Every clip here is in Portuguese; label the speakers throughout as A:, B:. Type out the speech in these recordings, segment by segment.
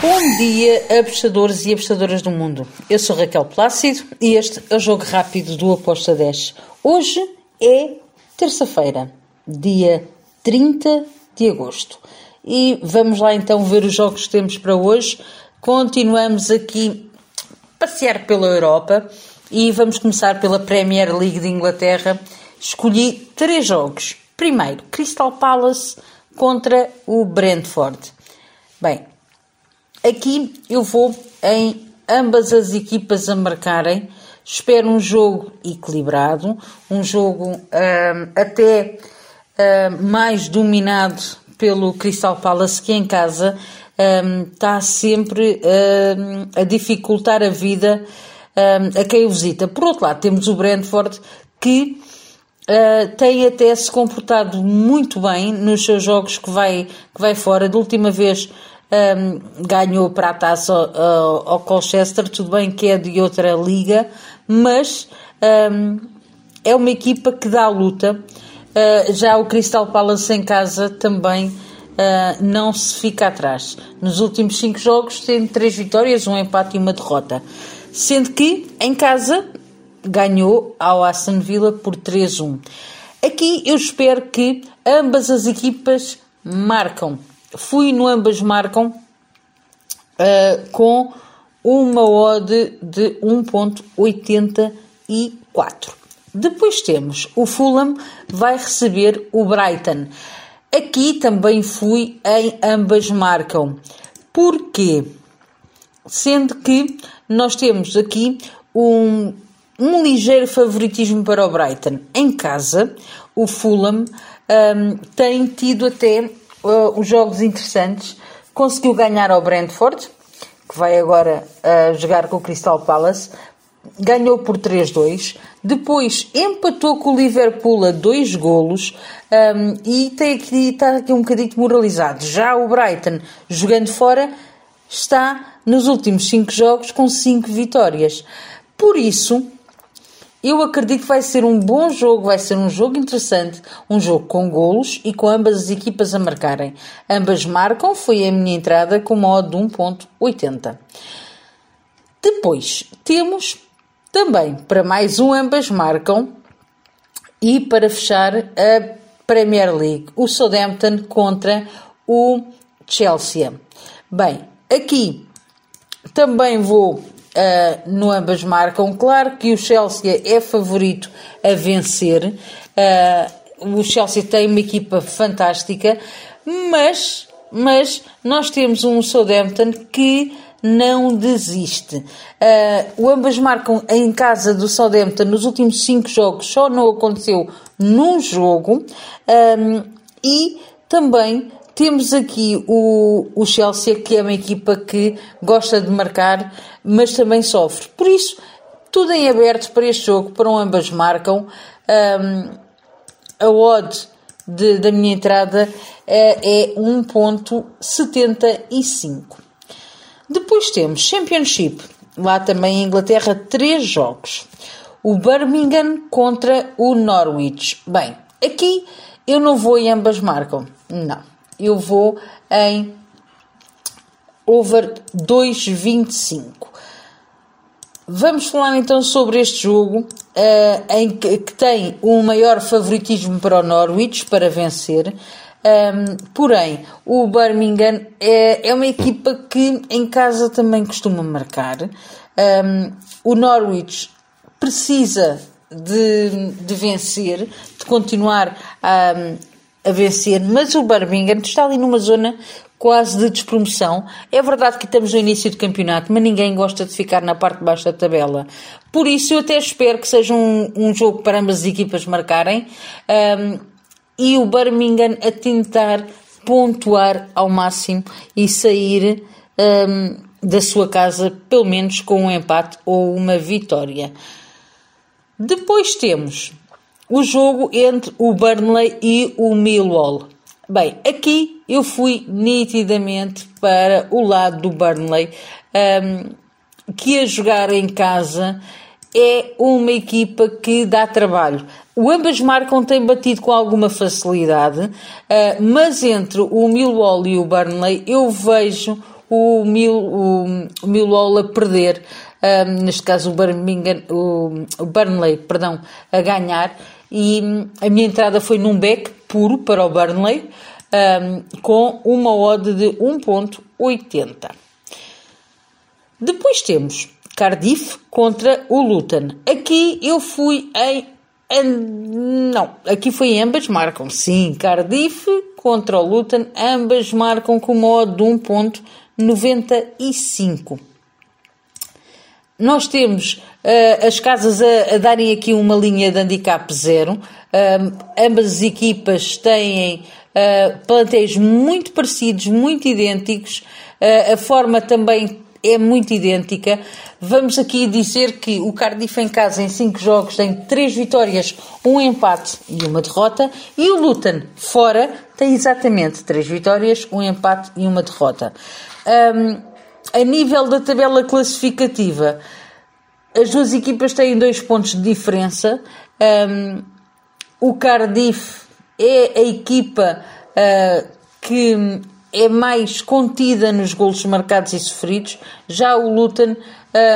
A: Bom dia, apostadores e apostadoras do mundo. Eu sou Raquel Plácido e este é o Jogo Rápido do Aposta 10. Hoje é terça-feira, dia 30 de agosto. E vamos lá então ver os jogos que temos para hoje. Continuamos aqui a passear pela Europa e vamos começar pela Premier League de Inglaterra. Escolhi três jogos. Primeiro, Crystal Palace contra o Brentford. Bem, aqui eu vou em ambas as equipas a marcarem. Espero um jogo equilibrado, um jogo hum, até hum, mais dominado pelo Crystal Palace, que em casa um, está sempre a dificultar a vida a quem o visita. Por outro lado, temos o Brentford que uh, tem até se comportado muito bem nos seus jogos que vai, que vai fora. Da última vez ganhou para a taça ao, Colchester, tudo bem que é de outra liga, mas é uma equipa que dá luta Uh, já o Crystal Palace em casa também uh, não se fica atrás. Nos últimos cinco jogos tem três vitórias, um empate e uma derrota. Sendo que em casa ganhou ao Aston Villa por 3-1. Aqui eu espero que ambas as equipas marcam. Fui no ambas marcam uh, com uma odd de 1.84. Depois temos o Fulham vai receber o Brighton. Aqui também fui em ambas marcam. Porquê? Sendo que nós temos aqui um, um ligeiro favoritismo para o Brighton. Em casa, o Fulham um, tem tido até uh, os jogos interessantes. Conseguiu ganhar ao Brentford, que vai agora uh, jogar com o Crystal Palace ganhou por 3-2, depois empatou com o Liverpool a dois golos um, e tem aqui, está aqui um bocadinho moralizado. Já o Brighton, jogando fora, está nos últimos 5 jogos com 5 vitórias. Por isso, eu acredito que vai ser um bom jogo, vai ser um jogo interessante, um jogo com golos e com ambas as equipas a marcarem. Ambas marcam, foi a minha entrada com modo de 1.80. Depois temos também, para mais um, ambas marcam. E para fechar, a Premier League, o Southampton contra o Chelsea. Bem, aqui também vou uh, no ambas marcam. Claro que o Chelsea é favorito a vencer. Uh, o Chelsea tem uma equipa fantástica, mas, mas nós temos um Southampton que não desiste. Uh, o ambas marcam em casa do Southampton nos últimos cinco jogos, só não aconteceu num jogo. Um, e também temos aqui o, o Chelsea, que é uma equipa que gosta de marcar, mas também sofre. Por isso, tudo em aberto para este jogo, para um ambas marcam. Um, a odd de, da minha entrada é, é 1.75. Depois temos Championship, lá também em Inglaterra, três jogos. O Birmingham contra o Norwich. Bem, aqui eu não vou em ambas marcam. Não. Eu vou em over 2,25. Vamos falar então sobre este jogo uh, em que, que, tem um maior favoritismo para o Norwich para vencer. Um, porém, o Birmingham é, é uma equipa que em casa também costuma marcar. Um, o Norwich precisa de, de vencer, de continuar a, a vencer, mas o Birmingham está ali numa zona quase de despromoção. É verdade que estamos no início do campeonato, mas ninguém gosta de ficar na parte de baixo da tabela. Por isso, eu até espero que seja um, um jogo para ambas as equipas marcarem. Um, e o Birmingham a tentar pontuar ao máximo e sair um, da sua casa, pelo menos com um empate ou uma vitória. Depois temos o jogo entre o Burnley e o Millwall. Bem, aqui eu fui nitidamente para o lado do Burnley, um, que a jogar em casa é uma equipa que dá trabalho. O ambas marcam tem batido com alguma facilidade, uh, mas entre o Millwall e o Burnley eu vejo o, Mil, o, o Millwall a perder, neste caso o, Birmingham, o Burnley, perdão, a ganhar, e hum, a minha entrada foi num back puro para o Burnley, um, com uma odd de 1.80. Depois temos Cardiff contra o Luton. Aqui eu fui em. Não, aqui foi ambas marcam. Sim, Cardiff contra o Luton, ambas marcam com uma odd de 1.95. Nós temos uh, as casas a, a, darem aqui uma linha de handicap zero. Ambas as equipas têm uh, plantéis muito parecidos, muito idênticos. Uh, a forma também é muito idêntica. Vamos aqui dizer que o Cardiff em casa em 5 jogos tem 3 vitórias, um empate e uma derrota e o Luton fora tem exatamente 3 vitórias, um empate e uma derrota. Um, a nível da tabela classificativa, as duas equipas têm dois pontos de diferença. Um, o Cardiff é a equipa uh, que é mais contida nos golos marcados e sofridos, já o Luton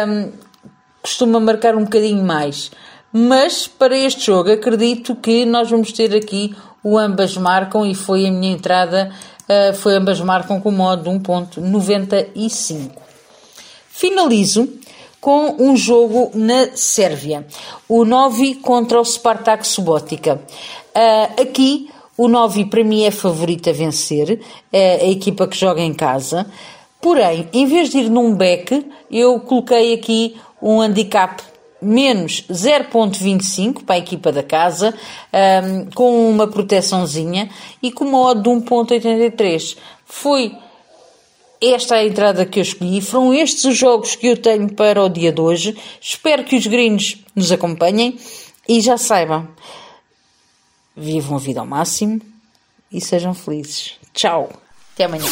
A: um, costuma marcar um bocadinho mais. Mas para este jogo acredito que nós vamos ter aqui o ambas marcam e foi a minha entrada, uh, foi ambas marcam com modo de 1.95. Finalizo com um jogo na Sérvia, o Novi contra o Spartak Subotica. Uh, aqui o Novi para mim é favorito a vencer, é a equipa que joga em casa. Porém, em vez de ir num back, eu coloquei aqui um handicap menos 0.25 para a equipa da casa, um, com uma proteçãozinha e com uma odd de 1.83. Foi esta a entrada que eu escolhi. Foram estes os jogos que eu tenho para o dia de hoje. Espero que os gringos nos acompanhem e já saibam. Vivam a vida ao máximo e sejam felizes. Tchau. Até amanhã.